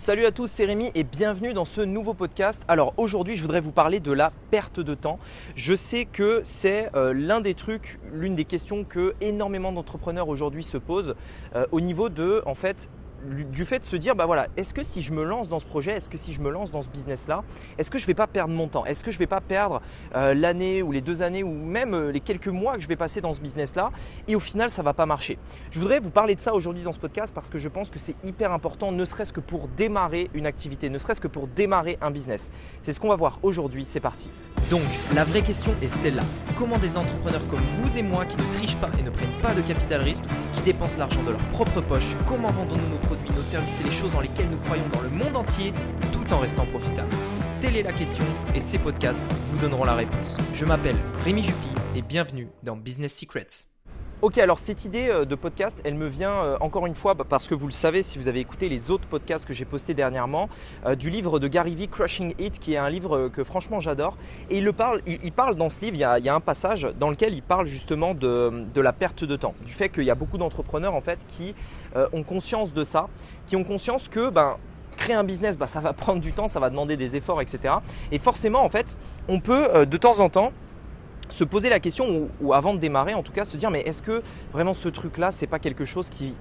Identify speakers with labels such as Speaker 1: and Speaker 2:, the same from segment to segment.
Speaker 1: Salut à tous, c'est Rémi et bienvenue dans ce nouveau podcast. Alors aujourd'hui, je voudrais vous parler de la perte de temps. Je sais que c'est euh, l'un des trucs, l'une des questions que énormément d'entrepreneurs aujourd'hui se posent euh, au niveau de en fait du fait de se dire, bah voilà, est-ce que si je me lance dans ce projet, est-ce que si je me lance dans ce business-là, est-ce que je ne vais pas perdre mon temps? Est-ce que je ne vais pas perdre euh, l'année ou les deux années ou même euh, les quelques mois que je vais passer dans ce business-là et au final, ça ne va pas marcher? Je voudrais vous parler de ça aujourd'hui dans ce podcast parce que je pense que c'est hyper important, ne serait-ce que pour démarrer une activité, ne serait-ce que pour démarrer un business. C'est ce qu'on va voir aujourd'hui, c'est parti. Donc, la vraie question est celle-là. Comment des entrepreneurs comme vous et moi qui ne trichent pas et ne prennent pas de capital risque, qui dépensent l'argent de leur propre poche, comment vendons-nous nos produits, nos services et les choses dans lesquelles nous croyons dans le monde entier, tout en restant profitables Telle est la question et ces podcasts vous donneront la réponse. Je m'appelle Rémi Jupy et bienvenue dans Business Secrets. Ok, alors cette idée euh, de podcast, elle me vient euh, encore une fois bah, parce que vous le savez si vous avez écouté les autres podcasts que j'ai postés dernièrement, euh, du livre de Gary Vee, Crushing It, qui est un livre que franchement j'adore. Et il, le parle, dans ce livre, il y, a, un passage dans lequel il parle justement de, la perte de temps, du fait qu'il y a beaucoup d'entrepreneurs en fait qui ont conscience de ça, qui ont conscience que ben, créer un business, bah, ça va prendre du temps, ça va demander des efforts, etc. Et forcément, en fait, on peut de temps en temps se poser la question, ou, avant de démarrer en tout cas, se dire mais est-ce que vraiment ce truc-là, c'est pas quelque chose qui,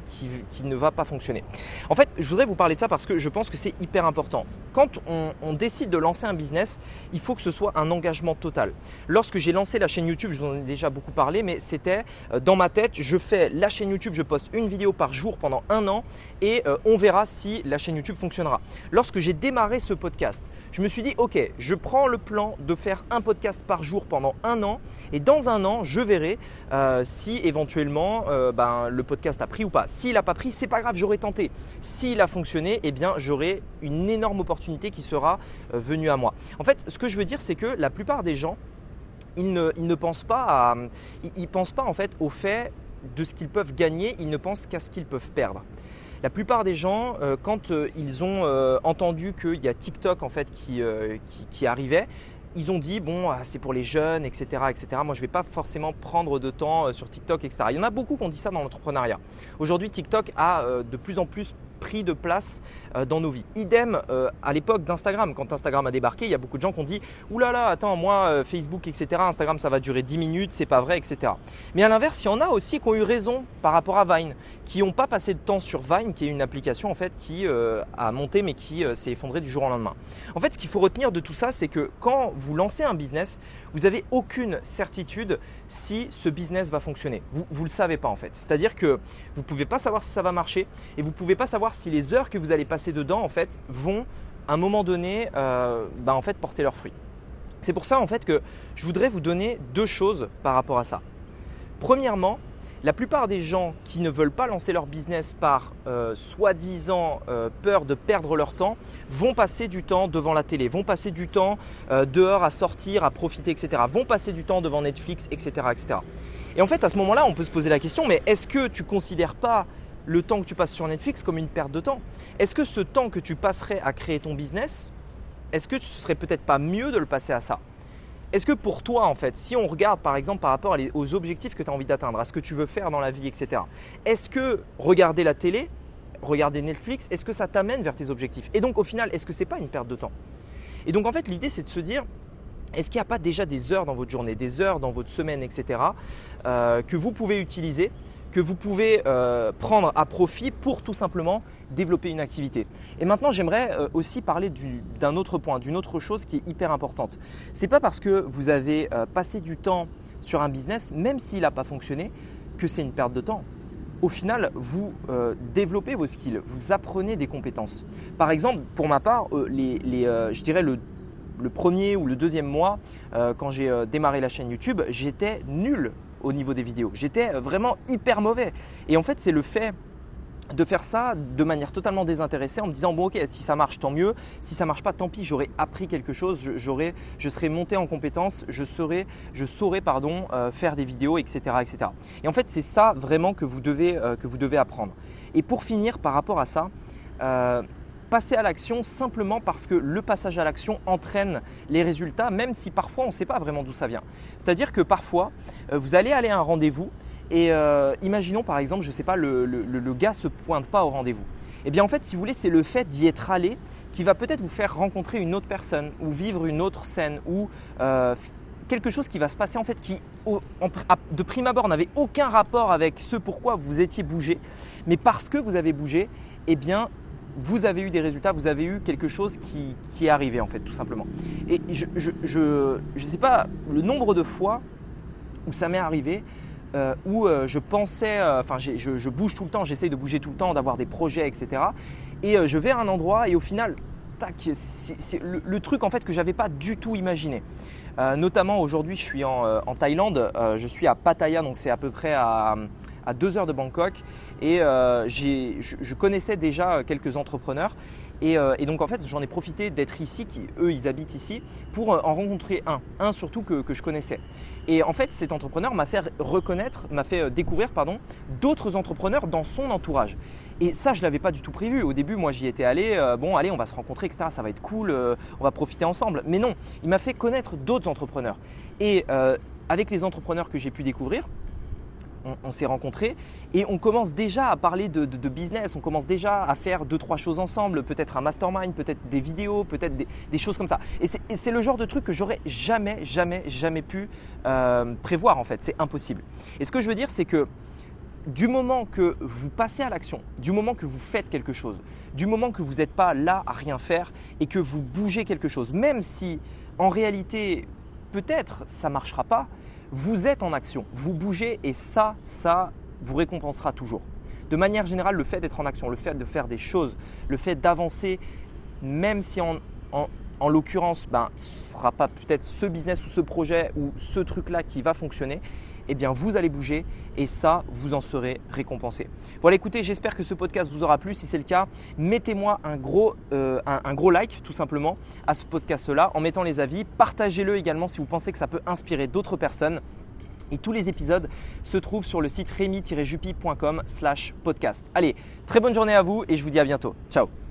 Speaker 1: ne va pas fonctionner? En fait, je voudrais vous parler de ça parce que je pense que c'est hyper important. Quand on, on, décide de lancer un business, il faut que ce soit un engagement total. Lorsque j'ai lancé la chaîne YouTube, je vous en ai déjà beaucoup parlé, mais c'était euh, dans ma tête, je fais la chaîne YouTube, je poste une vidéo par jour pendant un an et euh, on verra si la chaîne YouTube fonctionnera. Lorsque j'ai démarré ce podcast, je me suis dit, ok, je prends le plan de faire un podcast par jour pendant un an et dans un an, je verrai euh, si éventuellement euh, ben, le podcast a pris ou pas. S'il n'a pas pris, c'est pas grave, j'aurai tenté. S'il a fonctionné, eh bien, j'aurai une énorme opportunité qui sera venue à moi. En fait, ce que je veux dire, c'est que la plupart des gens, ils ne, pensent pas ils pensent pas en fait au fait de ce qu'ils peuvent gagner, ils ne pensent qu'à ce qu'ils peuvent perdre. La plupart des gens, euh, quand euh, ils ont euh, entendu qu'il y a TikTok en fait qui, arrivait, ils ont dit bon ah, c'est pour les jeunes etc moi je vais pas forcément prendre de temps sur TikTok etc il y en a beaucoup qui ont dit ça dans l'entrepreneuriat aujourd'hui TikTok a de plus en plus pris de place euh, dans nos vies. Idem euh, à l'époque d'Instagram. Quand Instagram a débarqué, il y a beaucoup de gens qui ont dit Oulala, là là, attends, moi, euh, Facebook, etc., Instagram, ça va durer 10 minutes, c'est pas vrai, etc. Mais à l'inverse, il y en a aussi qui ont eu raison par rapport à Vine, qui n'ont pas passé de temps sur Vine, qui est une application en fait qui a monté mais qui s'est effondrée du jour au lendemain. En fait, ce qu'il faut retenir de tout ça, c'est que quand vous lancez un business, vous n'avez aucune certitude si ce business va fonctionner. Vous ne le savez pas en fait. C'est-à-dire que vous ne pouvez pas savoir si ça va marcher et vous ne pouvez pas savoir si les heures que vous allez passer dedans en fait vont à un moment donné euh, bah, en fait porter leurs fruits. C'est pour ça en fait que je voudrais vous donner deux choses par rapport à ça. Premièrement, la plupart des gens qui ne veulent pas lancer leur business par euh, soi-disant euh, peur de perdre leur temps vont passer du temps devant la télé, vont passer du temps euh, dehors à sortir, à profiter, etc. Vont passer du temps devant Netflix, etc., etc. Et en fait, à ce moment-là, on peut se poser la question, mais est-ce que tu considères pas le temps que tu passes sur Netflix comme une perte de temps? Est-ce que ce temps que tu passerais à créer ton business, est-ce que ce serait peut-être pas mieux de le passer à ça? Est-ce que pour toi, en fait, si on regarde par exemple par rapport aux objectifs que tu as envie d'atteindre, à ce que tu veux faire dans la vie, etc., est-ce que regarder la télé, regarder Netflix, est-ce que ça t'amène vers tes objectifs? Et donc au final, est-ce que ce n'est pas une perte de temps? Et donc en fait, l'idée c'est de se dire, est-ce qu'il n'y a pas déjà des heures dans votre journée, des heures dans votre semaine, etc., euh, que vous pouvez utiliser que vous pouvez euh, prendre à profit pour tout simplement développer une activité. Et maintenant, j'aimerais euh, aussi parler d'un autre point, d'une autre chose qui est hyper importante. C'est pas parce que vous avez euh, passé du temps sur un business, même s'il n'a pas fonctionné, que c'est une perte de temps. Au final, vous développez vos skills, vous apprenez des compétences. Par exemple, pour ma part, je dirais le, premier ou le deuxième mois, quand j'ai démarré la chaîne YouTube, j'étais nul au niveau des vidéos. J'étais vraiment hyper mauvais. Et en fait, c'est le fait de faire ça de manière totalement désintéressée en me disant bon ok si ça marche tant mieux. Si ça marche pas tant pis j'aurais appris quelque chose. J'aurais je serais monté en compétence. Je serais je saurais pardon euh, faire des vidéos etc etc et en fait c'est ça vraiment que vous devez euh, que vous devez apprendre. Et pour finir par rapport à ça euh, passer à l'action simplement parce que le passage à l'action entraîne les résultats, même si parfois on ne sait pas vraiment d'où ça vient. C'est-à-dire que parfois, euh, vous allez aller à un rendez-vous et euh, imaginons par exemple, je ne sais pas, le, le, le, gars se pointe pas au rendez-vous. Eh bien en fait, si vous voulez, c'est le fait d'y être allé qui va peut-être vous faire rencontrer une autre personne ou vivre une autre scène ou euh, quelque chose qui va se passer en fait qui de prime abord n'avait aucun rapport avec ce pourquoi vous étiez bougé, mais parce que vous avez bougé, eh bien vous avez eu des résultats, vous avez eu quelque chose qui, est arrivé en fait tout simplement. Et je ne sais pas le nombre de fois où ça m'est arrivé euh, où euh, je pensais, euh, enfin je, bouge tout le temps, j'essaye de bouger tout le temps, d'avoir des projets, etc. Et je vais à un endroit et au final, tac, c'est le, truc en fait que j'avais pas du tout imaginé. notamment aujourd'hui, je suis en, Thaïlande, je suis à Pattaya, donc c'est à peu près à, deux heures de Bangkok. Et je, connaissais déjà quelques entrepreneurs euh, et, donc en fait, j'en ai profité d'être ici, qui eux, ils habitent ici, pour euh, en rencontrer un, un surtout que, je connaissais. Et en fait, cet entrepreneur m'a fait reconnaître, m'a fait euh, découvrir, pardon, d'autres entrepreneurs dans son entourage. Et ça, je ne l'avais pas du tout prévu. Au début, moi, j'y étais allé, bon, allez, on va se rencontrer, etc. Ça va être cool, on va profiter ensemble. Mais non, il m'a fait connaître d'autres entrepreneurs. Et avec les entrepreneurs que j'ai pu découvrir, on, s'est rencontrés et on commence déjà à parler de, business, on commence déjà à faire deux, trois choses ensemble, peut-être un mastermind, peut-être des vidéos, peut-être des, choses comme ça. Et c'est le genre de truc que j'aurais jamais, jamais, jamais pu euh, prévoir en fait, c'est impossible. Et ce que je veux dire, c'est que du moment que vous passez à l'action, du moment que vous faites quelque chose, du moment que vous n'êtes pas là à rien faire et que vous bougez quelque chose, même si en réalité peut-être ça ne marchera pas, vous êtes en action, vous bougez et ça, ça vous récompensera toujours. De manière générale, le fait d'être en action, le fait de faire des choses, le fait d'avancer, même si en, l'occurrence, ben, ce ne sera pas peut-être ce business ou ce projet ou ce truc-là qui va fonctionner, eh bien vous allez bouger et ça, vous en serez récompensé. Voilà, écoutez, j'espère que ce podcast vous aura plu. Si c'est le cas, mettez-moi un gros, euh, un, gros like tout simplement à ce podcast-là en mettant les avis. Partagez-le également si vous pensez que ça peut inspirer d'autres personnes. Et tous les épisodes se trouvent sur le site rémi-jupi.com slash podcast. Allez, très bonne journée à vous et je vous dis à bientôt. Ciao